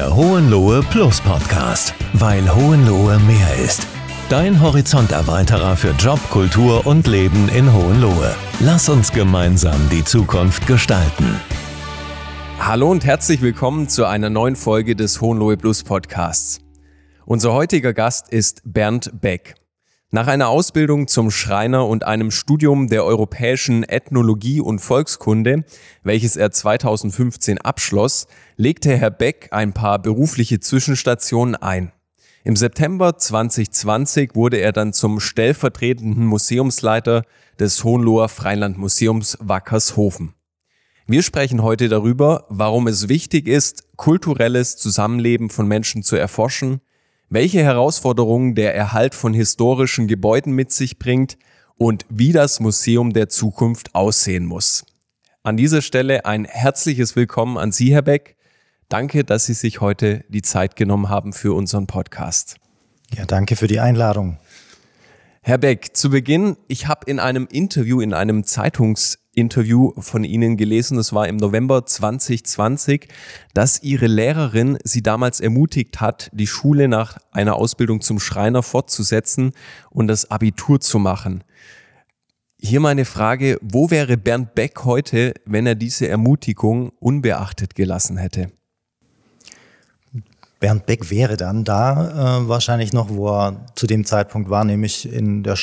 Der Hohenlohe Plus Podcast, weil Hohenlohe mehr ist. Dein Horizonterweiterer für Job, Kultur und Leben in Hohenlohe. Lass uns gemeinsam die Zukunft gestalten. Hallo und herzlich willkommen zu einer neuen Folge des Hohenlohe Plus Podcasts. Unser heutiger Gast ist Bernd Beck. Nach einer Ausbildung zum Schreiner und einem Studium der europäischen Ethnologie und Volkskunde, welches er 2015 abschloss, legte Herr Beck ein paar berufliche Zwischenstationen ein. Im September 2020 wurde er dann zum stellvertretenden Museumsleiter des Hohenloher Freilandmuseums Wackershofen. Wir sprechen heute darüber, warum es wichtig ist, kulturelles Zusammenleben von Menschen zu erforschen, welche Herausforderungen der Erhalt von historischen Gebäuden mit sich bringt und wie das Museum der Zukunft aussehen muss. An dieser Stelle ein herzliches Willkommen an Sie, Herr Beck. Danke, dass Sie sich heute die Zeit genommen haben für unseren Podcast. Ja, danke für die Einladung. Herr Beck, zu Beginn, ich habe in einem Interview, in einem Zeitungsinterview von Ihnen gelesen, das war im November 2020, dass Ihre Lehrerin Sie damals ermutigt hat, die Schule nach einer Ausbildung zum Schreiner fortzusetzen und das Abitur zu machen. Hier meine Frage, wo wäre Bernd Beck heute, wenn er diese Ermutigung unbeachtet gelassen hätte? Bernd Beck wäre dann da äh, wahrscheinlich noch, wo er zu dem Zeitpunkt war, nämlich in der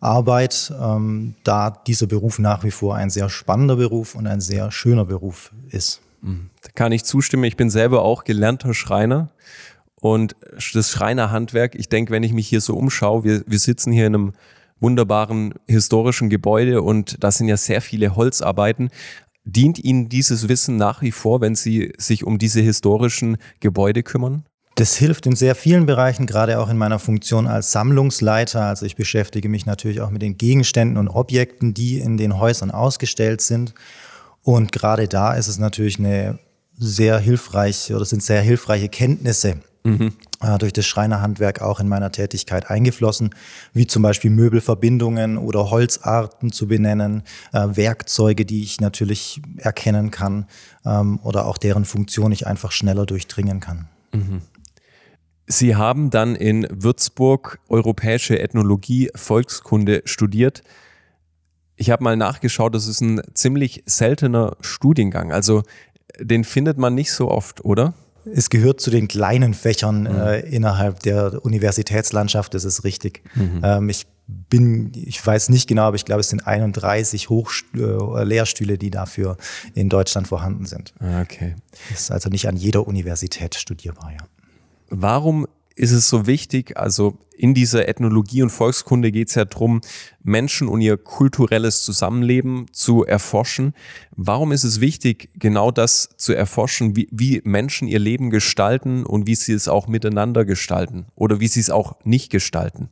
Schreinergesellenarbeit, ähm, da dieser Beruf nach wie vor ein sehr spannender Beruf und ein sehr schöner Beruf ist. Mhm. Da kann ich zustimmen. Ich bin selber auch gelernter Schreiner und das Schreinerhandwerk, ich denke, wenn ich mich hier so umschaue, wir, wir sitzen hier in einem wunderbaren historischen Gebäude und da sind ja sehr viele Holzarbeiten. Dient Ihnen dieses Wissen nach wie vor, wenn Sie sich um diese historischen Gebäude kümmern? Das hilft in sehr vielen Bereichen, gerade auch in meiner Funktion als Sammlungsleiter. Also ich beschäftige mich natürlich auch mit den Gegenständen und Objekten, die in den Häusern ausgestellt sind. Und gerade da ist es natürlich eine sehr hilfreiche oder sind sehr hilfreiche Kenntnisse, mhm. äh, durch das Schreinerhandwerk auch in meiner Tätigkeit eingeflossen, wie zum Beispiel Möbelverbindungen oder Holzarten zu benennen, äh, Werkzeuge, die ich natürlich erkennen kann ähm, oder auch deren Funktion ich einfach schneller durchdringen kann. Mhm. Sie haben dann in Würzburg europäische Ethnologie, Volkskunde studiert. Ich habe mal nachgeschaut, das ist ein ziemlich seltener Studiengang. Also den findet man nicht so oft, oder? Es gehört zu den kleinen Fächern mhm. äh, innerhalb der Universitätslandschaft, das ist richtig. Mhm. Ähm, ich bin, ich weiß nicht genau, aber ich glaube, es sind 31 Hochst äh, Lehrstühle, die dafür in Deutschland vorhanden sind. Ah, okay. Das ist also nicht an jeder Universität studierbar, ja. Warum ist es so wichtig, also in dieser Ethnologie und Volkskunde geht es ja darum, Menschen und ihr kulturelles Zusammenleben zu erforschen. Warum ist es wichtig, genau das zu erforschen, wie, wie Menschen ihr Leben gestalten und wie sie es auch miteinander gestalten oder wie sie es auch nicht gestalten?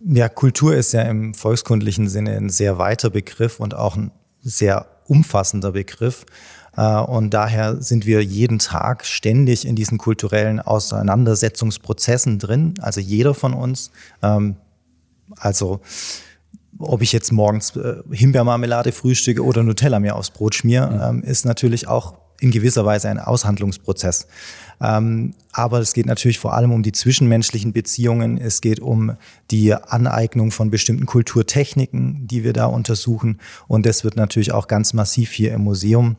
Ja, Kultur ist ja im volkskundlichen Sinne ein sehr weiter Begriff und auch ein sehr umfassender Begriff. Äh, und daher sind wir jeden Tag ständig in diesen kulturellen Auseinandersetzungsprozessen drin, also jeder von uns. Ähm, also ob ich jetzt morgens äh, Himbeermarmelade frühstücke oder Nutella mir aufs Brot schmier, mhm. ist natürlich auch in gewisser Weise ein Aushandlungsprozess. Ähm, aber es geht natürlich vor allem um die zwischenmenschlichen Beziehungen. Es geht um die Aneignung von bestimmten Kulturtechniken, die wir da untersuchen. Und das wird natürlich auch ganz massiv hier im Museum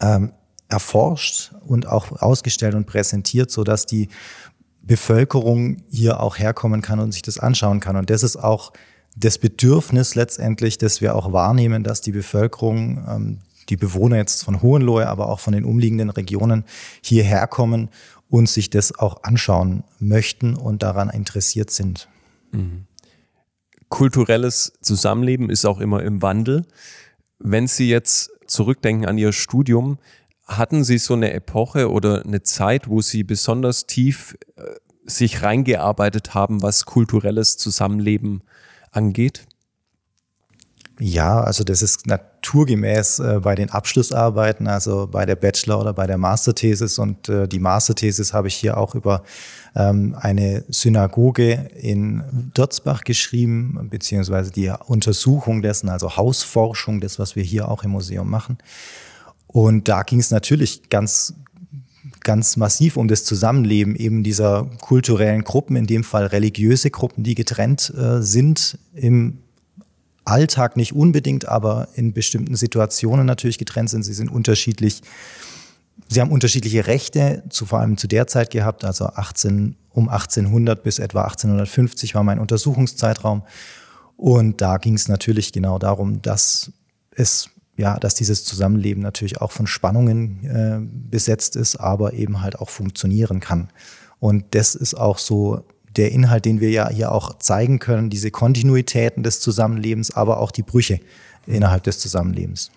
ähm, erforscht und auch ausgestellt und präsentiert, so dass die Bevölkerung hier auch herkommen kann und sich das anschauen kann. Und das ist auch das Bedürfnis letztendlich, dass wir auch wahrnehmen, dass die Bevölkerung, ähm, die Bewohner jetzt von Hohenlohe, aber auch von den umliegenden Regionen hierher kommen und sich das auch anschauen möchten und daran interessiert sind. Mhm. Kulturelles Zusammenleben ist auch immer im Wandel. Wenn Sie jetzt zurückdenken an Ihr Studium, hatten Sie so eine Epoche oder eine Zeit, wo Sie besonders tief äh, sich reingearbeitet haben, was kulturelles Zusammenleben angeht? Ja, also das ist naturgemäß äh, bei den Abschlussarbeiten, also bei der Bachelor- oder bei der Masterthesis. Und äh, die Masterthesis habe ich hier auch über ähm, eine Synagoge in Dörzbach geschrieben, beziehungsweise die Untersuchung dessen, also Hausforschung, das, was wir hier auch im Museum machen. Und da ging es natürlich ganz ganz massiv um das Zusammenleben eben dieser kulturellen Gruppen, in dem Fall religiöse Gruppen, die getrennt äh, sind im Alltag nicht unbedingt, aber in bestimmten Situationen natürlich getrennt sind. Sie sind unterschiedlich. Sie haben unterschiedliche Rechte, zu, vor allem zu der Zeit gehabt, also 18, um 1800 bis etwa 1850 war mein Untersuchungszeitraum. Und da ging es natürlich genau darum, dass es ja, dass dieses Zusammenleben natürlich auch von Spannungen äh, besetzt ist, aber eben halt auch funktionieren kann. Und das ist auch so der Inhalt, den wir ja hier auch zeigen können, diese Kontinuitäten des Zusammenlebens, aber auch die Brüche innerhalb des Zusammenlebens.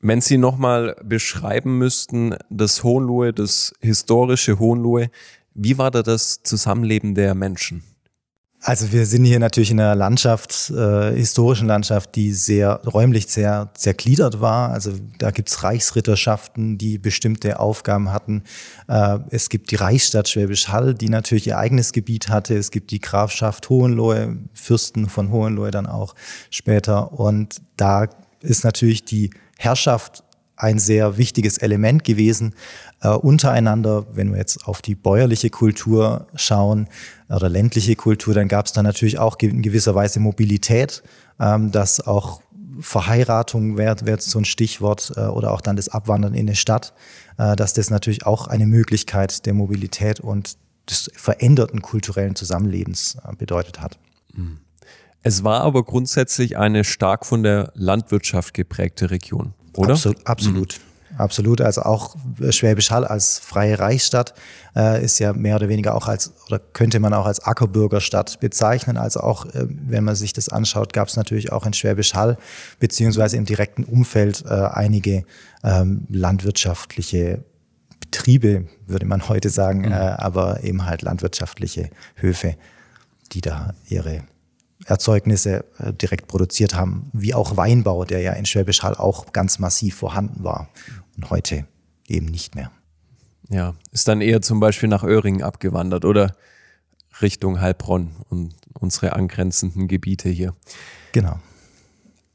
Wenn Sie nochmal beschreiben müssten, das Hohenlohe, das historische Hohenlohe, wie war da das Zusammenleben der Menschen? Also wir sind hier natürlich in einer Landschaft, äh, historischen Landschaft, die sehr räumlich sehr zergliedert war. Also da gibt's Reichsritterschaften, die bestimmte Aufgaben hatten. Äh, es gibt die Reichsstadt Schwäbisch Hall, die natürlich ihr eigenes Gebiet hatte. Es gibt die Grafschaft Hohenlohe, Fürsten von Hohenlohe dann auch später. Und da ist natürlich die Herrschaft ein sehr wichtiges Element gewesen äh, untereinander. Wenn wir jetzt auf die bäuerliche Kultur schauen oder ländliche Kultur, dann gab es da natürlich auch in gewisser Weise Mobilität, ähm, dass auch Verheiratung wäre wär so ein Stichwort äh, oder auch dann das Abwandern in eine Stadt, äh, dass das natürlich auch eine Möglichkeit der Mobilität und des veränderten kulturellen Zusammenlebens äh, bedeutet hat. Es war aber grundsätzlich eine stark von der Landwirtschaft geprägte Region oder? Absolut. absolut. Mhm. Absolut, also auch Schwäbisch Hall als freie Reichsstadt äh, ist ja mehr oder weniger auch als, oder könnte man auch als Ackerbürgerstadt bezeichnen. Also auch, äh, wenn man sich das anschaut, gab es natürlich auch in Schwäbisch Hall beziehungsweise im direkten Umfeld äh, einige ähm, landwirtschaftliche Betriebe, würde man heute sagen, mhm. äh, aber eben halt landwirtschaftliche Höfe, die da ihre Erzeugnisse äh, direkt produziert haben, wie auch Weinbau, der ja in Schwäbisch Hall auch ganz massiv vorhanden war und heute eben nicht mehr. Ja, ist dann eher zum Beispiel nach Öhringen abgewandert oder Richtung Heilbronn und unsere angrenzenden Gebiete hier. Genau.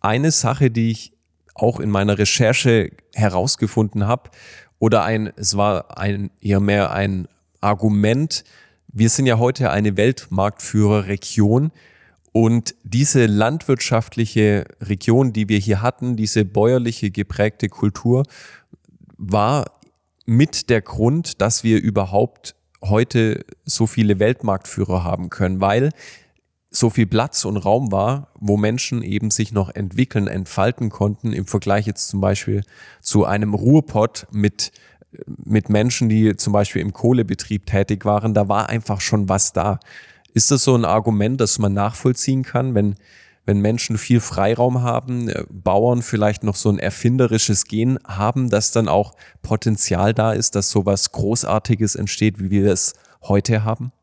Eine Sache, die ich auch in meiner Recherche herausgefunden habe, oder ein, es war ein, eher mehr ein Argument, wir sind ja heute eine Weltmarktführerregion und diese landwirtschaftliche Region, die wir hier hatten, diese bäuerliche geprägte Kultur, war mit der Grund, dass wir überhaupt heute so viele Weltmarktführer haben können, weil so viel Platz und Raum war, wo Menschen eben sich noch entwickeln, entfalten konnten, im Vergleich jetzt zum Beispiel zu einem Ruhrpott mit, mit Menschen, die zum Beispiel im Kohlebetrieb tätig waren, da war einfach schon was da. Ist das so ein Argument, das man nachvollziehen kann, wenn, wenn Menschen viel Freiraum haben, äh, Bauern vielleicht noch so ein erfinderisches Gen haben, dass dann auch Potenzial da ist, dass sowas Großartiges entsteht, wie wir es heute haben?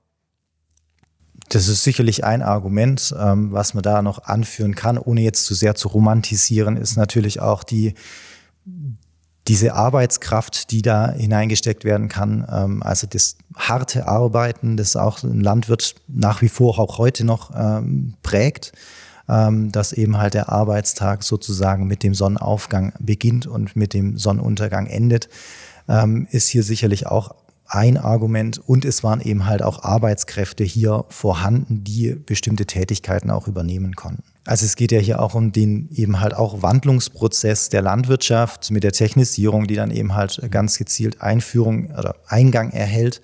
Das ist sicherlich ein Argument, ähm, was man da noch anführen kann, ohne jetzt zu sehr zu romantisieren, ist natürlich auch die, diese Arbeitskraft, die da hineingesteckt werden kann, ähm, also das harte Arbeiten, das auch ein Landwirt nach wie vor auch heute noch ähm, prägt, ähm, dass eben halt der Arbeitstag sozusagen mit dem Sonnenaufgang beginnt und mit dem Sonnenuntergang endet, ähm, ist hier sicherlich auch ein Argument. Und es waren eben halt auch Arbeitskräfte hier vorhanden, die bestimmte Tätigkeiten auch übernehmen konnten. Also es geht ja hier auch um den eben halt auch Wandlungsprozess der Landwirtschaft mit der Technisierung, die dann eben halt ganz gezielt Einführung oder Eingang erhält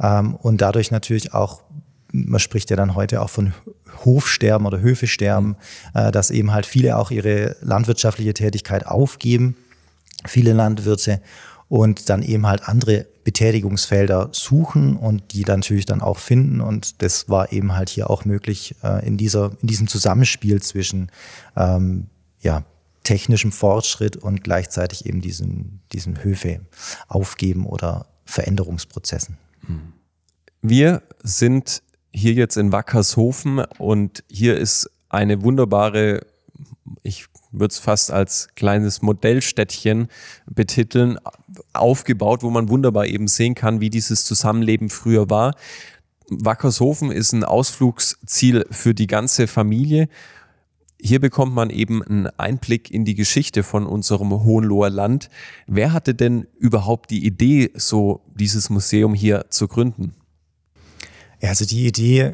ähm, und dadurch natürlich auch man spricht ja dann heute auch von Hofsterben oder Höfesterben, äh, dass eben halt viele auch ihre landwirtschaftliche Tätigkeit aufgeben, viele Landwirte und dann eben halt andere Betätigungsfelder suchen und die dann natürlich dann auch finden. Und das war eben halt hier auch möglich äh, in, dieser, in diesem Zusammenspiel zwischen ähm, ja, technischem Fortschritt und gleichzeitig eben diesen, diesen Höfe aufgeben oder Veränderungsprozessen. Wir sind hier jetzt in Wackershofen und hier ist eine wunderbare, ich würde es fast als kleines Modellstädtchen betiteln, aufgebaut, wo man wunderbar eben sehen kann, wie dieses Zusammenleben früher war. Wackershofen ist ein Ausflugsziel für die ganze Familie. Hier bekommt man eben einen Einblick in die Geschichte von unserem Hohenloher Land. Wer hatte denn überhaupt die Idee, so dieses Museum hier zu gründen? Also die Idee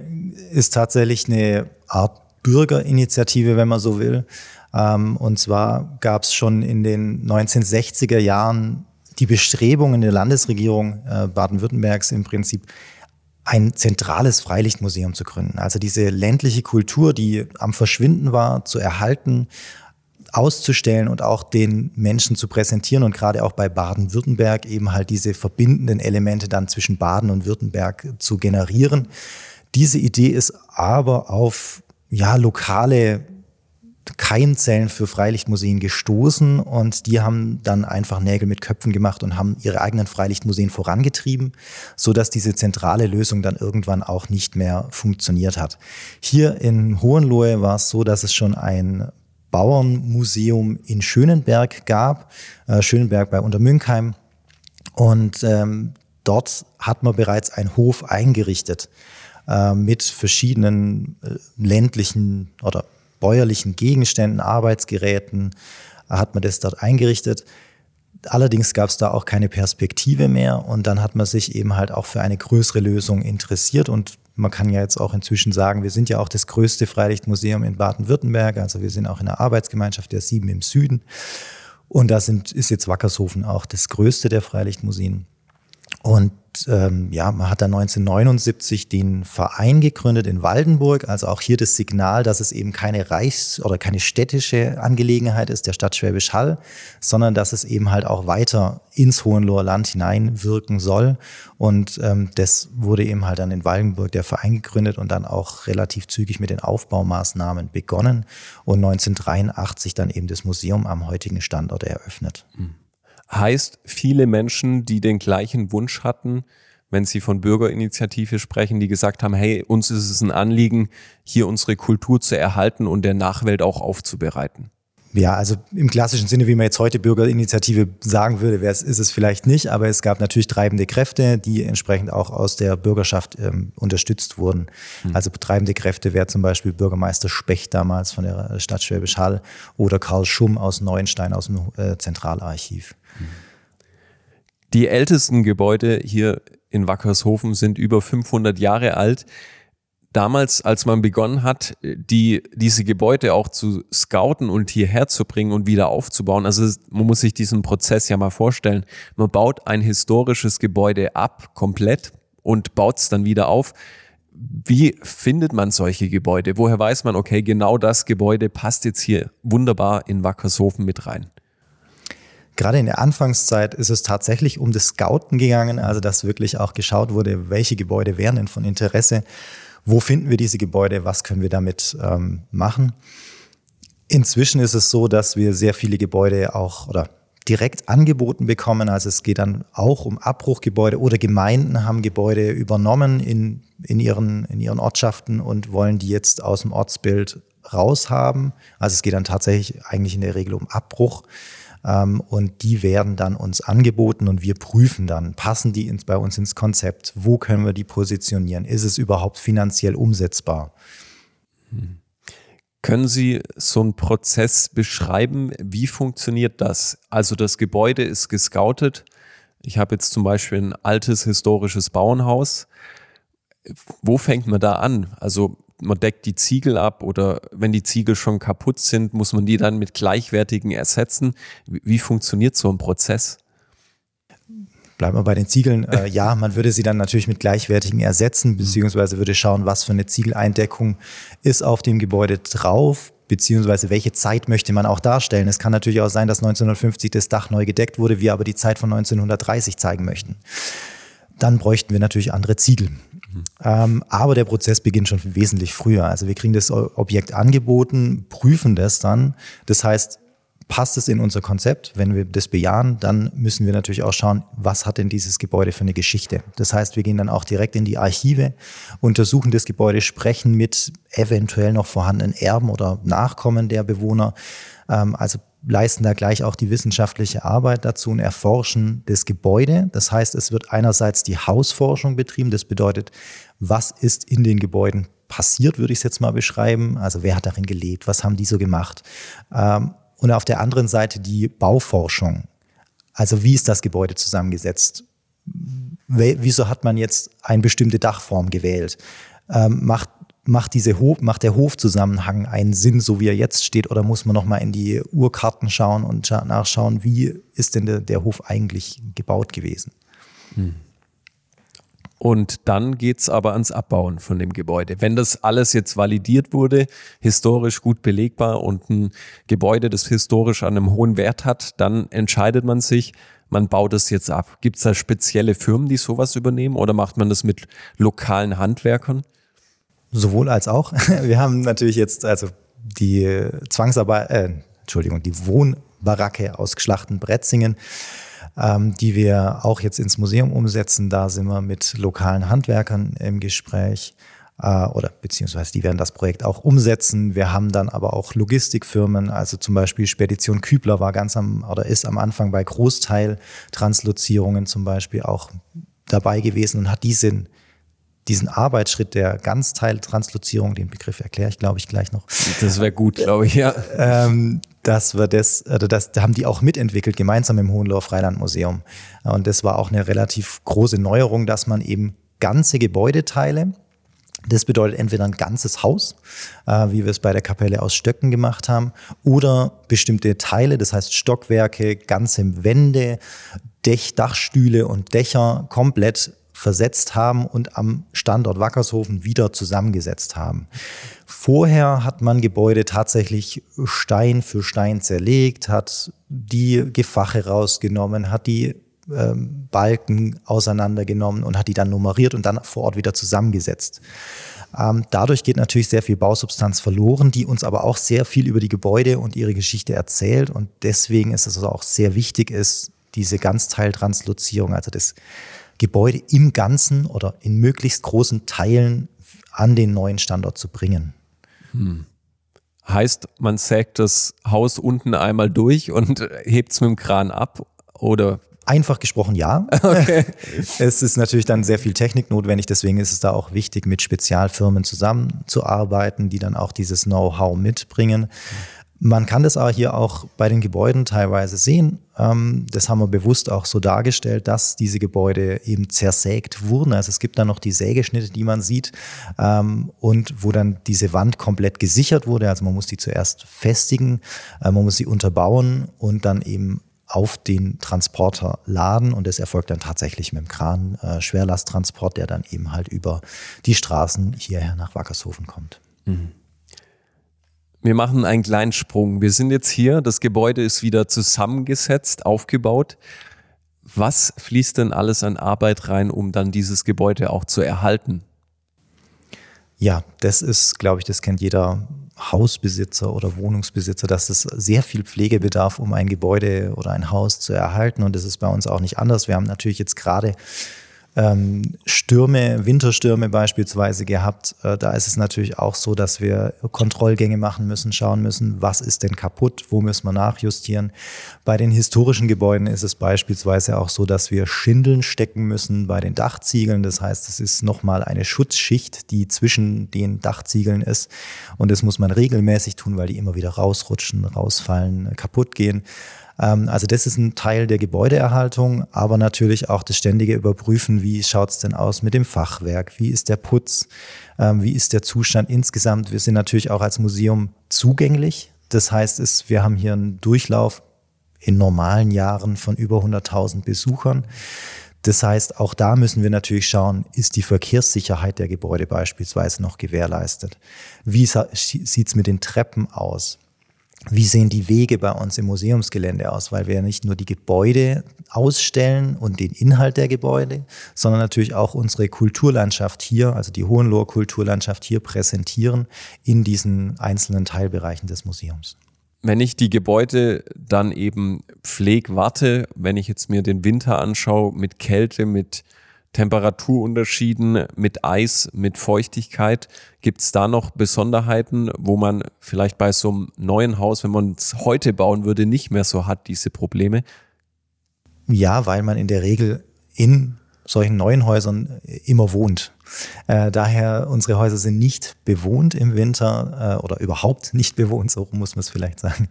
ist tatsächlich eine Art Bürgerinitiative, wenn man so will. Ähm, und zwar gab es schon in den 1960er Jahren die Bestrebungen der Landesregierung äh, Baden-Württembergs im Prinzip ein zentrales Freilichtmuseum zu gründen. Also diese ländliche Kultur, die am Verschwinden war, zu erhalten, auszustellen und auch den Menschen zu präsentieren und gerade auch bei Baden-Württemberg eben halt diese verbindenden Elemente dann zwischen Baden und Württemberg zu generieren. Diese Idee ist aber auf ja, lokale Keimzellen für Freilichtmuseen gestoßen und die haben dann einfach Nägel mit Köpfen gemacht und haben ihre eigenen Freilichtmuseen vorangetrieben, so dass diese zentrale Lösung dann irgendwann auch nicht mehr funktioniert hat. Hier in Hohenlohe war es so, dass es schon ein Bauernmuseum in Schönenberg gab, äh, Schönenberg bei Untermünkheim und ähm, dort hat man bereits einen Hof eingerichtet äh, mit verschiedenen äh, ländlichen oder bäuerlichen Gegenständen, Arbeitsgeräten, hat man das dort eingerichtet. Allerdings gab es da auch keine Perspektive mehr und dann hat man sich eben halt auch für eine größere Lösung interessiert und man kann ja jetzt auch inzwischen sagen, wir sind ja auch das größte Freilichtmuseum in Baden-Württemberg, also wir sind auch in der Arbeitsgemeinschaft der Sieben im Süden und da sind, ist jetzt Wackershofen auch das größte der Freilichtmuseen. Und ähm, ja, man hat dann 1979 den Verein gegründet in Waldenburg, also auch hier das Signal, dass es eben keine Reichs- oder keine städtische Angelegenheit ist, der Stadt Schwäbisch Hall, sondern dass es eben halt auch weiter ins Hohenloher Land hineinwirken soll. Und ähm, das wurde eben halt dann in Waldenburg der Verein gegründet und dann auch relativ zügig mit den Aufbaumaßnahmen begonnen und 1983 dann eben das Museum am heutigen Standort eröffnet. Mhm heißt viele Menschen, die den gleichen Wunsch hatten, wenn sie von Bürgerinitiative sprechen, die gesagt haben, hey, uns ist es ein Anliegen, hier unsere Kultur zu erhalten und der Nachwelt auch aufzubereiten. Ja, also im klassischen Sinne, wie man jetzt heute Bürgerinitiative sagen würde, ist es vielleicht nicht, aber es gab natürlich treibende Kräfte, die entsprechend auch aus der Bürgerschaft ähm, unterstützt wurden. Mhm. Also treibende Kräfte wäre zum Beispiel Bürgermeister Specht damals von der Stadt Schwäbisch Hall oder Karl Schumm aus Neuenstein aus dem äh, Zentralarchiv. Die ältesten Gebäude hier in Wackershofen sind über 500 Jahre alt. Damals, als man begonnen hat, die, diese Gebäude auch zu scouten und hierher zu bringen und wieder aufzubauen, also man muss sich diesen Prozess ja mal vorstellen. Man baut ein historisches Gebäude ab, komplett, und baut es dann wieder auf. Wie findet man solche Gebäude? Woher weiß man, okay, genau das Gebäude passt jetzt hier wunderbar in Wackershofen mit rein? Gerade in der Anfangszeit ist es tatsächlich um das Scouten gegangen, also dass wirklich auch geschaut wurde, welche Gebäude wären denn von Interesse, wo finden wir diese Gebäude, was können wir damit ähm, machen. Inzwischen ist es so, dass wir sehr viele Gebäude auch oder direkt angeboten bekommen. Also es geht dann auch um Abbruchgebäude oder Gemeinden haben Gebäude übernommen in, in, ihren, in ihren Ortschaften und wollen die jetzt aus dem Ortsbild raushaben. Also es geht dann tatsächlich eigentlich in der Regel um Abbruch. Ähm, und die werden dann uns angeboten und wir prüfen dann, passen die ins, bei uns ins Konzept? Wo können wir die positionieren? Ist es überhaupt finanziell umsetzbar? Hm. Können Sie so einen Prozess beschreiben? Wie funktioniert das? Also das Gebäude ist gescoutet. Ich habe jetzt zum Beispiel ein altes historisches Bauernhaus. Wo fängt man da an? Also man deckt die Ziegel ab oder wenn die Ziegel schon kaputt sind, muss man die dann mit gleichwertigen ersetzen. Wie, wie funktioniert so ein Prozess? Bleiben wir bei den Ziegeln. Äh, ja, man würde sie dann natürlich mit gleichwertigen ersetzen, beziehungsweise würde schauen, was für eine Ziegeleindeckung ist auf dem Gebäude drauf, beziehungsweise welche Zeit möchte man auch darstellen. Es kann natürlich auch sein, dass 1950 das Dach neu gedeckt wurde, wir aber die Zeit von 1930 zeigen möchten. Dann bräuchten wir natürlich andere Ziegel. Ähm, aber der Prozess beginnt schon wesentlich früher. Also wir kriegen das Objekt angeboten, prüfen das dann. Das heißt, passt es in unser Konzept? Wenn wir das bejahen, dann müssen wir natürlich auch schauen, was hat denn dieses Gebäude für eine Geschichte? Das heißt, wir gehen dann auch direkt in die Archive, untersuchen das Gebäude, sprechen mit eventuell noch vorhandenen Erben oder Nachkommen der Bewohner. Ähm, also leisten da gleich auch die wissenschaftliche Arbeit dazu und erforschen das Gebäude. Das heißt, es wird einerseits die Hausforschung betrieben. Das bedeutet, was ist in den Gebäuden passiert, würde ich es jetzt mal beschreiben. Also wer hat darin gelebt, was haben die so gemacht? Ähm, und auf der anderen Seite die Bauforschung. Also wie ist das Gebäude zusammengesetzt? Wieso hat man jetzt eine bestimmte Dachform gewählt? Ähm, macht macht, diese Hof, macht der Hofzusammenhang einen Sinn, so wie er jetzt steht, oder muss man nochmal in die Urkarten schauen und nachschauen, wie ist denn der, der Hof eigentlich gebaut gewesen? Hm. Und dann geht's aber ans Abbauen von dem Gebäude. Wenn das alles jetzt validiert wurde, historisch gut belegbar und ein Gebäude, das historisch an einem hohen Wert hat, dann entscheidet man sich, man baut es jetzt ab. Gibt es da spezielle Firmen, die sowas übernehmen oder macht man das mit lokalen Handwerkern? Sowohl als auch. Wir haben natürlich jetzt also die Zwangsarbeit, äh, Entschuldigung, die Wohnbaracke aus Geschlachten Bretzingen, ähm, die wir auch jetzt ins Museum umsetzen. Da sind wir mit lokalen Handwerkern im Gespräch äh, oder beziehungsweise die werden das Projekt auch umsetzen. Wir haben dann aber auch Logistikfirmen, also zum Beispiel Spedition Kübler war ganz am oder ist am Anfang bei Großteil-Translozierungen zum Beispiel auch dabei gewesen und hat diesen diesen Arbeitsschritt der Ganzteiltranslozierung, den Begriff erkläre ich, glaube ich, gleich noch. Das wäre gut, glaube ich, ja. Ähm, das war das, also das, da haben die auch mitentwickelt, gemeinsam im Hohenloher Freilandmuseum. Und das war auch eine relativ große Neuerung, dass man eben ganze Gebäudeteile, das bedeutet entweder ein ganzes Haus, äh, wie wir es bei der Kapelle aus Stöcken gemacht haben, oder bestimmte Teile, das heißt Stockwerke, ganze Wände, Dech, Dachstühle und Dächer komplett versetzt haben und am Standort Wackershofen wieder zusammengesetzt haben. Vorher hat man Gebäude tatsächlich Stein für Stein zerlegt, hat die Gefache rausgenommen, hat die ähm, Balken auseinandergenommen und hat die dann nummeriert und dann vor Ort wieder zusammengesetzt. Ähm, dadurch geht natürlich sehr viel Bausubstanz verloren, die uns aber auch sehr viel über die Gebäude und ihre Geschichte erzählt. Und deswegen ist es also auch sehr wichtig, ist diese Ganzteiltranslozierung, also das Gebäude im Ganzen oder in möglichst großen Teilen an den neuen Standort zu bringen. Hm. Heißt, man sägt das Haus unten einmal durch und hebt es mit dem Kran ab oder? Einfach gesprochen ja. Okay. es ist natürlich dann sehr viel Technik notwendig, deswegen ist es da auch wichtig, mit Spezialfirmen zusammenzuarbeiten, die dann auch dieses Know-how mitbringen. Mhm. Man kann das aber hier auch bei den Gebäuden teilweise sehen. Ähm, das haben wir bewusst auch so dargestellt, dass diese Gebäude eben zersägt wurden. Also es gibt da noch die Sägeschnitte, die man sieht ähm, und wo dann diese Wand komplett gesichert wurde. Also man muss die zuerst festigen, äh, man muss sie unterbauen und dann eben auf den Transporter laden und das erfolgt dann tatsächlich mit dem Kran, äh, Schwerlasttransport, der dann eben halt über die Straßen hierher nach Wackershofen kommt. Mhm. Wir machen einen kleinen Sprung. Wir sind jetzt hier, das Gebäude ist wieder zusammengesetzt, aufgebaut. Was fließt denn alles an Arbeit rein, um dann dieses Gebäude auch zu erhalten? Ja, das ist, glaube ich, das kennt jeder Hausbesitzer oder Wohnungsbesitzer, dass es sehr viel Pflege bedarf, um ein Gebäude oder ein Haus zu erhalten. Und das ist bei uns auch nicht anders. Wir haben natürlich jetzt gerade ähm, Stürme, Winterstürme beispielsweise gehabt. Äh, da ist es natürlich auch so, dass wir Kontrollgänge machen müssen, schauen müssen, was ist denn kaputt, wo müssen wir nachjustieren. Bei den historischen Gebäuden ist es beispielsweise auch so, dass wir Schindeln stecken müssen bei den Dachziegeln. Das heißt, es ist nochmal eine Schutzschicht, die zwischen den Dachziegeln ist. Und das muss man regelmäßig tun, weil die immer wieder rausrutschen, rausfallen, kaputt gehen. Ähm, also das ist ein Teil der Gebäudeerhaltung, aber natürlich auch das ständige Überprüfen, wie schaut es denn aus mit dem Fachwerk, wie ist der Putz, ähm, wie ist der Zustand insgesamt. Wir sind natürlich auch als Museum zugänglich. Das heißt, es, wir haben hier einen Durchlauf in normalen Jahren von über 100.000 Besuchern. Das heißt, auch da müssen wir natürlich schauen, ist die Verkehrssicherheit der Gebäude beispielsweise noch gewährleistet? Wie sieht es mit den Treppen aus? Wie sehen die Wege bei uns im Museumsgelände aus, weil wir ja nicht nur die Gebäude ausstellen und den Inhalt der Gebäude, sondern natürlich auch unsere Kulturlandschaft hier, also die Hohenloher Kulturlandschaft hier präsentieren in diesen einzelnen Teilbereichen des Museums. Wenn ich die Gebäude dann eben pfleg, warte, wenn ich jetzt mir den Winter anschaue, mit Kälte, mit Temperaturunterschieden, mit Eis, mit Feuchtigkeit. Gibt es da noch Besonderheiten, wo man vielleicht bei so einem neuen Haus, wenn man es heute bauen würde, nicht mehr so hat, diese Probleme? Ja, weil man in der Regel in solchen neuen Häusern immer wohnt. Äh, daher, unsere Häuser sind nicht bewohnt im Winter äh, oder überhaupt nicht bewohnt, so muss man es vielleicht sagen,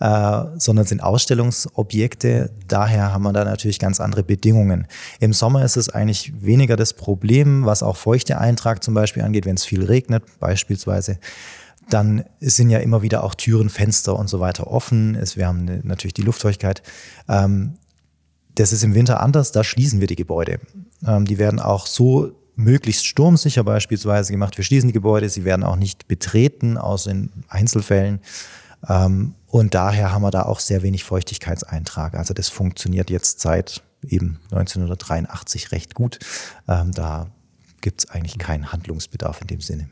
äh, sondern sind Ausstellungsobjekte. Daher haben wir da natürlich ganz andere Bedingungen. Im Sommer ist es eigentlich weniger das Problem, was auch Feuchteeintrag zum Beispiel angeht, wenn es viel regnet beispielsweise dann sind ja immer wieder auch Türen, Fenster und so weiter offen. Es, wir haben natürlich die Luftfeuchtigkeit. Ähm, das ist im Winter anders, da schließen wir die Gebäude. Ähm, die werden auch so möglichst sturmsicher beispielsweise gemacht. Wir schließen die Gebäude, sie werden auch nicht betreten, außer in Einzelfällen. Ähm, und daher haben wir da auch sehr wenig Feuchtigkeitseintrag. Also das funktioniert jetzt seit eben 1983 recht gut. Ähm, da gibt es eigentlich keinen Handlungsbedarf in dem Sinne.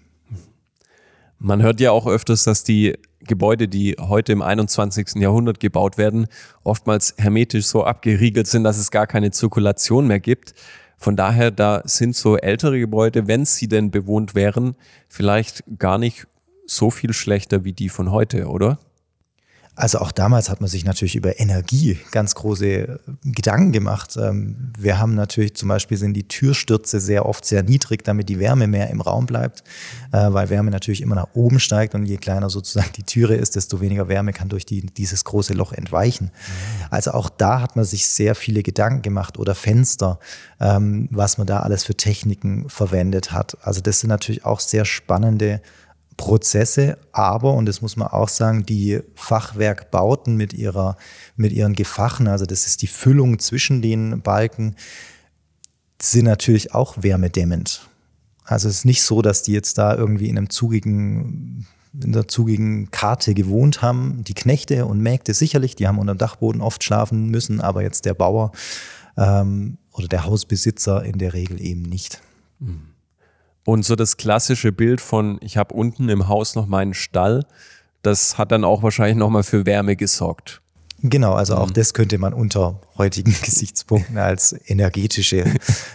Man hört ja auch öfters, dass die Gebäude, die heute im 21. Jahrhundert gebaut werden, oftmals hermetisch so abgeriegelt sind, dass es gar keine Zirkulation mehr gibt. Von daher, da sind so ältere Gebäude, wenn sie denn bewohnt wären, vielleicht gar nicht so viel schlechter wie die von heute, oder? Also auch damals hat man sich natürlich über Energie ganz große äh, Gedanken gemacht. Ähm, wir haben natürlich zum Beispiel sind die Türstürze sehr oft sehr niedrig, damit die Wärme mehr im Raum bleibt, äh, weil Wärme natürlich immer nach oben steigt und je kleiner sozusagen die Türe ist, desto weniger Wärme kann durch die, dieses große Loch entweichen. Also auch da hat man sich sehr viele Gedanken gemacht oder Fenster, ähm, was man da alles für Techniken verwendet hat. Also das sind natürlich auch sehr spannende Prozesse, aber, und das muss man auch sagen, die Fachwerkbauten mit, ihrer, mit ihren Gefachen, also das ist die Füllung zwischen den Balken, sind natürlich auch wärmedämmend. Also es ist nicht so, dass die jetzt da irgendwie in einem zugigen, in der zugigen Karte gewohnt haben. Die Knechte und Mägde sicherlich, die haben unter dem Dachboden oft schlafen müssen, aber jetzt der Bauer ähm, oder der Hausbesitzer in der Regel eben nicht. Mhm. Und so das klassische Bild von, ich habe unten im Haus noch meinen Stall, das hat dann auch wahrscheinlich nochmal für Wärme gesorgt. Genau, also auch mhm. das könnte man unter heutigen Gesichtspunkten als energetische,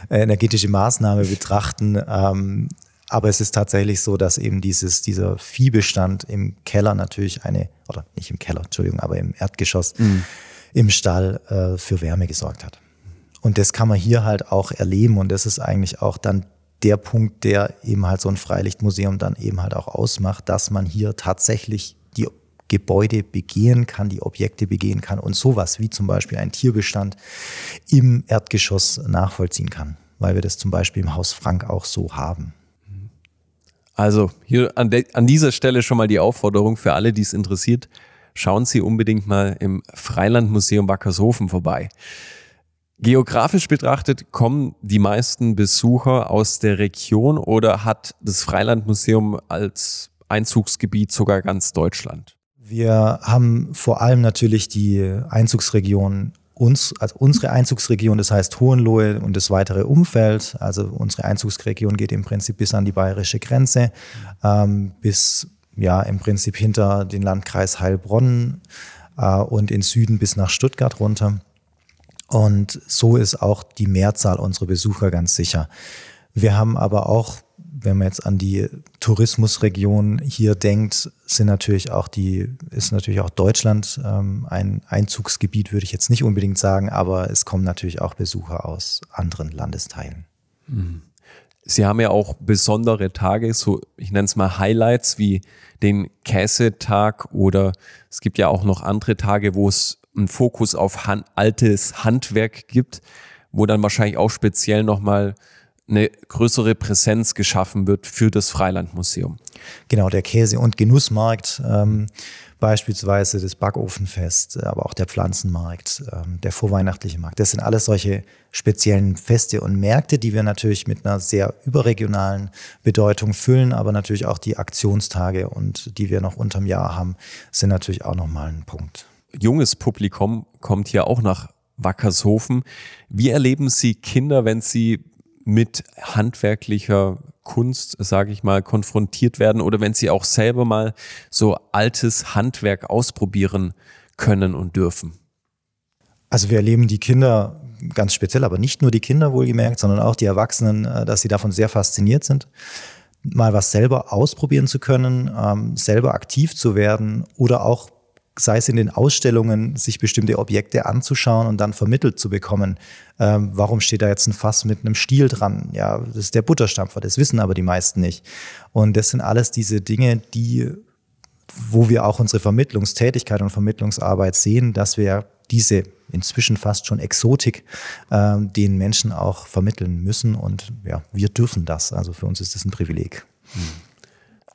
äh, energetische Maßnahme betrachten. Ähm, aber es ist tatsächlich so, dass eben dieses, dieser Viehbestand im Keller natürlich eine, oder nicht im Keller, Entschuldigung, aber im Erdgeschoss, mhm. im Stall äh, für Wärme gesorgt hat. Und das kann man hier halt auch erleben und das ist eigentlich auch dann der Punkt, der eben halt so ein Freilichtmuseum dann eben halt auch ausmacht, dass man hier tatsächlich die Gebäude begehen kann, die Objekte begehen kann und sowas wie zum Beispiel ein Tierbestand im Erdgeschoss nachvollziehen kann, weil wir das zum Beispiel im Haus Frank auch so haben. Also hier an, an dieser Stelle schon mal die Aufforderung für alle, die es interessiert, schauen Sie unbedingt mal im Freilandmuseum Wackershofen vorbei. Geografisch betrachtet kommen die meisten Besucher aus der Region oder hat das Freilandmuseum als Einzugsgebiet sogar ganz Deutschland? Wir haben vor allem natürlich die Einzugsregion uns, also unsere Einzugsregion, das heißt Hohenlohe und das weitere Umfeld. Also unsere Einzugsregion geht im Prinzip bis an die bayerische Grenze, ähm, bis ja im Prinzip hinter den Landkreis Heilbronn äh, und in Süden bis nach Stuttgart runter. Und so ist auch die Mehrzahl unserer Besucher ganz sicher. Wir haben aber auch, wenn man jetzt an die Tourismusregion hier denkt, sind natürlich auch die, ist natürlich auch Deutschland ähm, ein Einzugsgebiet, würde ich jetzt nicht unbedingt sagen, aber es kommen natürlich auch Besucher aus anderen Landesteilen. Mhm. Sie haben ja auch besondere Tage, so ich nenne es mal Highlights wie den Käsetag oder es gibt ja auch noch andere Tage, wo es einen Fokus auf han altes Handwerk gibt, wo dann wahrscheinlich auch speziell nochmal eine größere Präsenz geschaffen wird für das Freilandmuseum. Genau, der Käse- und Genussmarkt, ähm, beispielsweise das Backofenfest, aber auch der Pflanzenmarkt, ähm, der vorweihnachtliche Markt. Das sind alles solche speziellen Feste und Märkte, die wir natürlich mit einer sehr überregionalen Bedeutung füllen, aber natürlich auch die Aktionstage und die wir noch unterm Jahr haben, sind natürlich auch nochmal ein Punkt junges Publikum kommt hier auch nach Wackershofen. Wie erleben Sie Kinder, wenn sie mit handwerklicher Kunst, sage ich mal, konfrontiert werden oder wenn sie auch selber mal so altes Handwerk ausprobieren können und dürfen? Also wir erleben die Kinder ganz speziell, aber nicht nur die Kinder wohlgemerkt, sondern auch die Erwachsenen, äh, dass sie davon sehr fasziniert sind, mal was selber ausprobieren zu können, ähm, selber aktiv zu werden oder auch sei es in den Ausstellungen, sich bestimmte Objekte anzuschauen und dann vermittelt zu bekommen. Ähm, warum steht da jetzt ein Fass mit einem Stiel dran? Ja, das ist der Butterstampfer, das wissen aber die meisten nicht. Und das sind alles diese Dinge, die, wo wir auch unsere Vermittlungstätigkeit und Vermittlungsarbeit sehen, dass wir diese inzwischen fast schon Exotik äh, den Menschen auch vermitteln müssen. Und ja, wir dürfen das. Also für uns ist das ein Privileg. Mhm.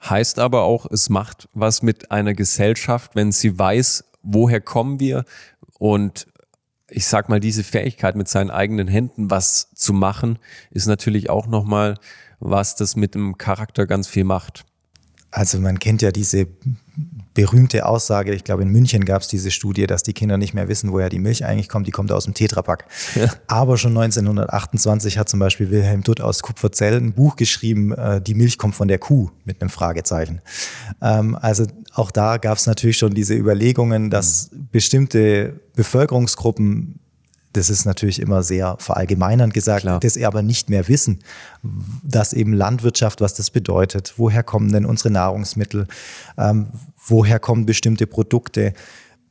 Heißt aber auch, es macht was mit einer Gesellschaft, wenn sie weiß, woher kommen wir und ich sag mal, diese Fähigkeit mit seinen eigenen Händen was zu machen, ist natürlich auch nochmal was, das mit dem Charakter ganz viel macht. Also man kennt ja diese berühmte Aussage, ich glaube in München gab es diese Studie, dass die Kinder nicht mehr wissen, woher die Milch eigentlich kommt, die kommt aus dem Tetrapack. Ja. Aber schon 1928 hat zum Beispiel Wilhelm Dutt aus Kupferzell ein Buch geschrieben, äh, die Milch kommt von der Kuh mit einem Fragezeichen. Ähm, also auch da gab es natürlich schon diese Überlegungen, dass mhm. bestimmte Bevölkerungsgruppen das ist natürlich immer sehr verallgemeinernd gesagt, Klar. das aber nicht mehr wissen, dass eben Landwirtschaft, was das bedeutet, woher kommen denn unsere Nahrungsmittel, ähm, woher kommen bestimmte Produkte,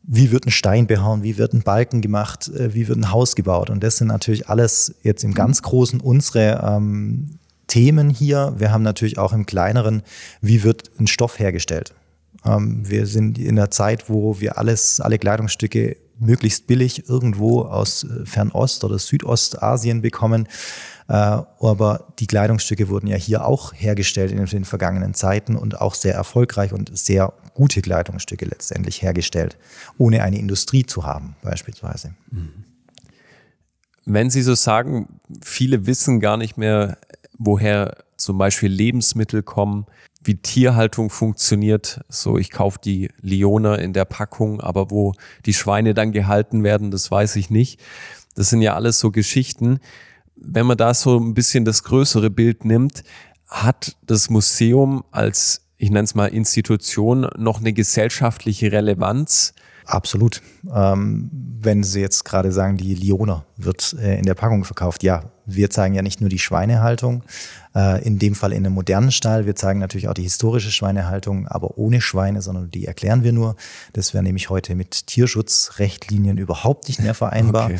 wie wird ein Stein behauen, wie wird ein Balken gemacht, äh, wie wird ein Haus gebaut. Und das sind natürlich alles jetzt im ganz Großen unsere ähm, Themen hier. Wir haben natürlich auch im Kleineren, wie wird ein Stoff hergestellt. Ähm, wir sind in einer Zeit, wo wir alles, alle Kleidungsstücke möglichst billig irgendwo aus äh, Fernost- oder Südostasien bekommen. Äh, aber die Kleidungsstücke wurden ja hier auch hergestellt in den vergangenen Zeiten und auch sehr erfolgreich und sehr gute Kleidungsstücke letztendlich hergestellt, ohne eine Industrie zu haben beispielsweise. Wenn Sie so sagen, viele wissen gar nicht mehr, woher zum Beispiel Lebensmittel kommen, wie Tierhaltung funktioniert. So, ich kaufe die Lione in der Packung, aber wo die Schweine dann gehalten werden, das weiß ich nicht. Das sind ja alles so Geschichten. Wenn man da so ein bisschen das größere Bild nimmt, hat das Museum als, ich nenne es mal Institution, noch eine gesellschaftliche Relevanz? Absolut. Ähm, wenn Sie jetzt gerade sagen, die Liona wird äh, in der Packung verkauft, ja, wir zeigen ja nicht nur die Schweinehaltung, äh, in dem Fall in einem modernen Stall, wir zeigen natürlich auch die historische Schweinehaltung, aber ohne Schweine, sondern die erklären wir nur. Das wäre nämlich heute mit Tierschutzrechtlinien überhaupt nicht mehr vereinbar. Okay.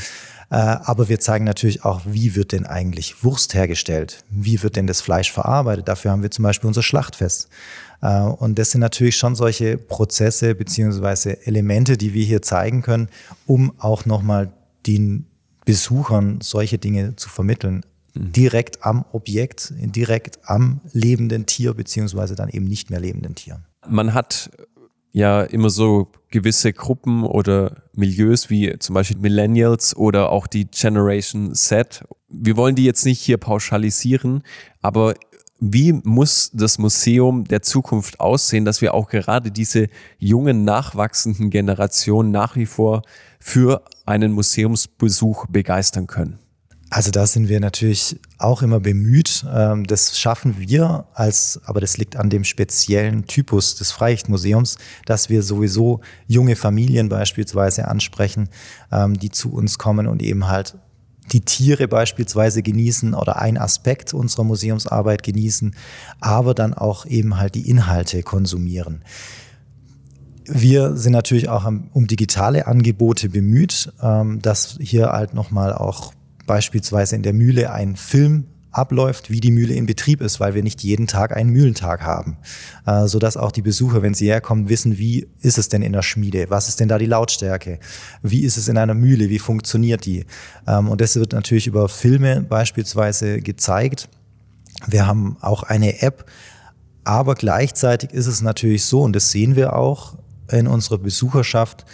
Äh, aber wir zeigen natürlich auch, wie wird denn eigentlich Wurst hergestellt? Wie wird denn das Fleisch verarbeitet? Dafür haben wir zum Beispiel unser Schlachtfest. Äh, und das sind natürlich schon solche Prozesse beziehungsweise Elemente, die wir hier zeigen können, um auch nochmal den Besuchern solche Dinge zu vermitteln. Mhm. Direkt am Objekt, direkt am lebenden Tier, beziehungsweise dann eben nicht mehr lebenden Tier. Man hat ja immer so gewisse Gruppen oder Milieus wie zum Beispiel Millennials oder auch die Generation Z. Wir wollen die jetzt nicht hier pauschalisieren, aber wie muss das Museum der Zukunft aussehen, dass wir auch gerade diese jungen, nachwachsenden Generationen nach wie vor für einen Museumsbesuch begeistern können? Also da sind wir natürlich auch immer bemüht. Ähm, das schaffen wir als, aber das liegt an dem speziellen Typus des Freilichtmuseums, dass wir sowieso junge Familien beispielsweise ansprechen, ähm, die zu uns kommen und eben halt die Tiere beispielsweise genießen oder ein Aspekt unserer Museumsarbeit genießen, aber dann auch eben halt die Inhalte konsumieren. Wir sind natürlich auch um digitale Angebote bemüht, ähm, dass hier halt nochmal auch beispielsweise in der Mühle ein Film abläuft, wie die Mühle in Betrieb ist, weil wir nicht jeden Tag einen Mühlentag haben, äh, so dass auch die Besucher, wenn sie herkommen, wissen, wie ist es denn in der Schmiede, was ist denn da die Lautstärke, wie ist es in einer Mühle, wie funktioniert die. Ähm, und das wird natürlich über Filme beispielsweise gezeigt. Wir haben auch eine App, aber gleichzeitig ist es natürlich so, und das sehen wir auch in unserer Besucherschaft,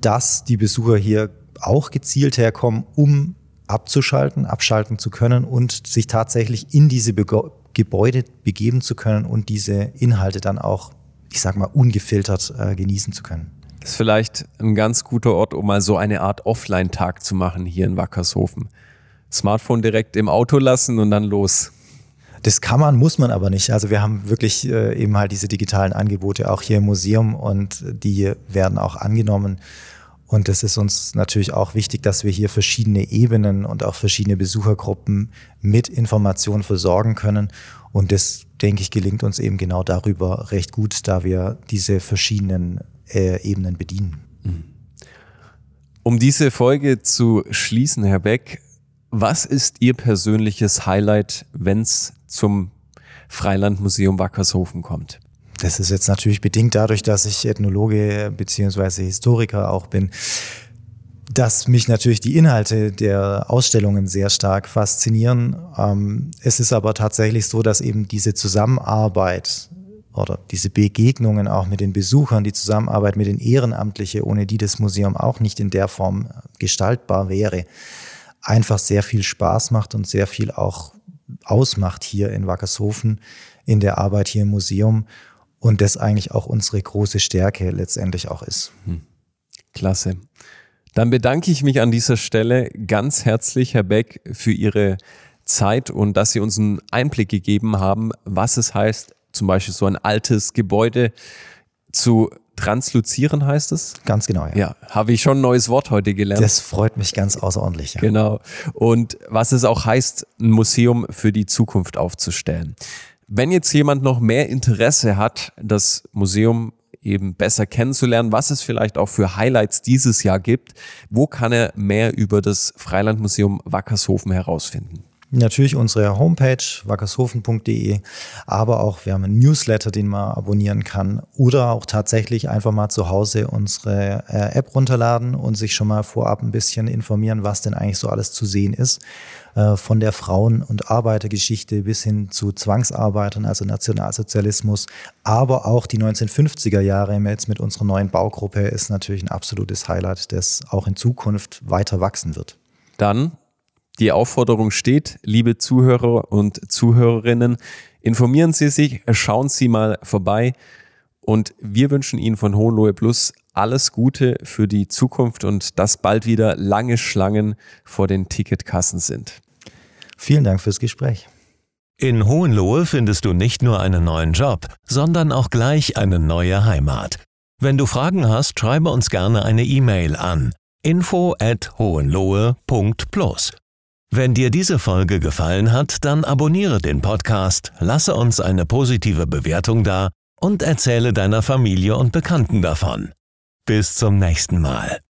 dass die Besucher hier auch gezielt herkommen, um abzuschalten, abschalten zu können und sich tatsächlich in diese Be Gebäude begeben zu können und diese Inhalte dann auch, ich sag mal, ungefiltert äh, genießen zu können. Das ist vielleicht ein ganz guter Ort, um mal so eine Art Offline-Tag zu machen hier in Wackershofen. Smartphone direkt im Auto lassen und dann los. Das kann man, muss man aber nicht. Also wir haben wirklich äh, eben halt diese digitalen Angebote auch hier im Museum und die werden auch angenommen. Und es ist uns natürlich auch wichtig, dass wir hier verschiedene Ebenen und auch verschiedene Besuchergruppen mit Informationen versorgen können. Und das, denke ich, gelingt uns eben genau darüber recht gut, da wir diese verschiedenen äh, Ebenen bedienen. Um diese Folge zu schließen, Herr Beck, was ist Ihr persönliches Highlight, wenn es zum Freilandmuseum Wackershofen kommt? Das ist jetzt natürlich bedingt dadurch, dass ich Ethnologe beziehungsweise Historiker auch bin, dass mich natürlich die Inhalte der Ausstellungen sehr stark faszinieren. Ähm, es ist aber tatsächlich so, dass eben diese Zusammenarbeit oder diese Begegnungen auch mit den Besuchern, die Zusammenarbeit mit den Ehrenamtlichen, ohne die das Museum auch nicht in der Form gestaltbar wäre, einfach sehr viel Spaß macht und sehr viel auch ausmacht hier in Wackershofen in der Arbeit hier im Museum und das eigentlich auch unsere große Stärke letztendlich auch ist. Hm. Klasse. Dann bedanke ich mich an dieser Stelle ganz herzlich, Herr Beck, für Ihre Zeit und dass Sie uns einen Einblick gegeben haben, was es heißt, zum Beispiel so ein altes Gebäude zu transluzieren, heißt es? Ganz genau, ja. Ja, habe ich schon ein neues Wort heute gelernt. Das freut mich ganz außerordentlich. Ja. Genau. Und was es auch heißt, ein Museum für die Zukunft aufzustellen. Wenn jetzt jemand noch mehr Interesse hat, das Museum eben besser kennenzulernen, was es vielleicht auch für Highlights dieses Jahr gibt, wo kann er mehr über das Freilandmuseum Wackershofen herausfinden? Natürlich unsere Homepage wackershofen.de, aber auch wir haben einen Newsletter, den man abonnieren kann oder auch tatsächlich einfach mal zu Hause unsere äh, App runterladen und sich schon mal vorab ein bisschen informieren, was denn eigentlich so alles zu sehen ist. Äh, von der Frauen- und Arbeitergeschichte bis hin zu Zwangsarbeitern, also Nationalsozialismus, aber auch die 1950er Jahre jetzt mit unserer neuen Baugruppe ist natürlich ein absolutes Highlight, das auch in Zukunft weiter wachsen wird. Dann die Aufforderung steht, liebe Zuhörer und Zuhörerinnen, informieren Sie sich, schauen Sie mal vorbei und wir wünschen Ihnen von Hohenlohe Plus alles Gute für die Zukunft und dass bald wieder lange Schlangen vor den Ticketkassen sind. Vielen Dank fürs Gespräch. In Hohenlohe findest du nicht nur einen neuen Job, sondern auch gleich eine neue Heimat. Wenn du Fragen hast, schreibe uns gerne eine E-Mail an info at hohenlohe.plus. Wenn dir diese Folge gefallen hat, dann abonniere den Podcast, lasse uns eine positive Bewertung da und erzähle deiner Familie und Bekannten davon. Bis zum nächsten Mal.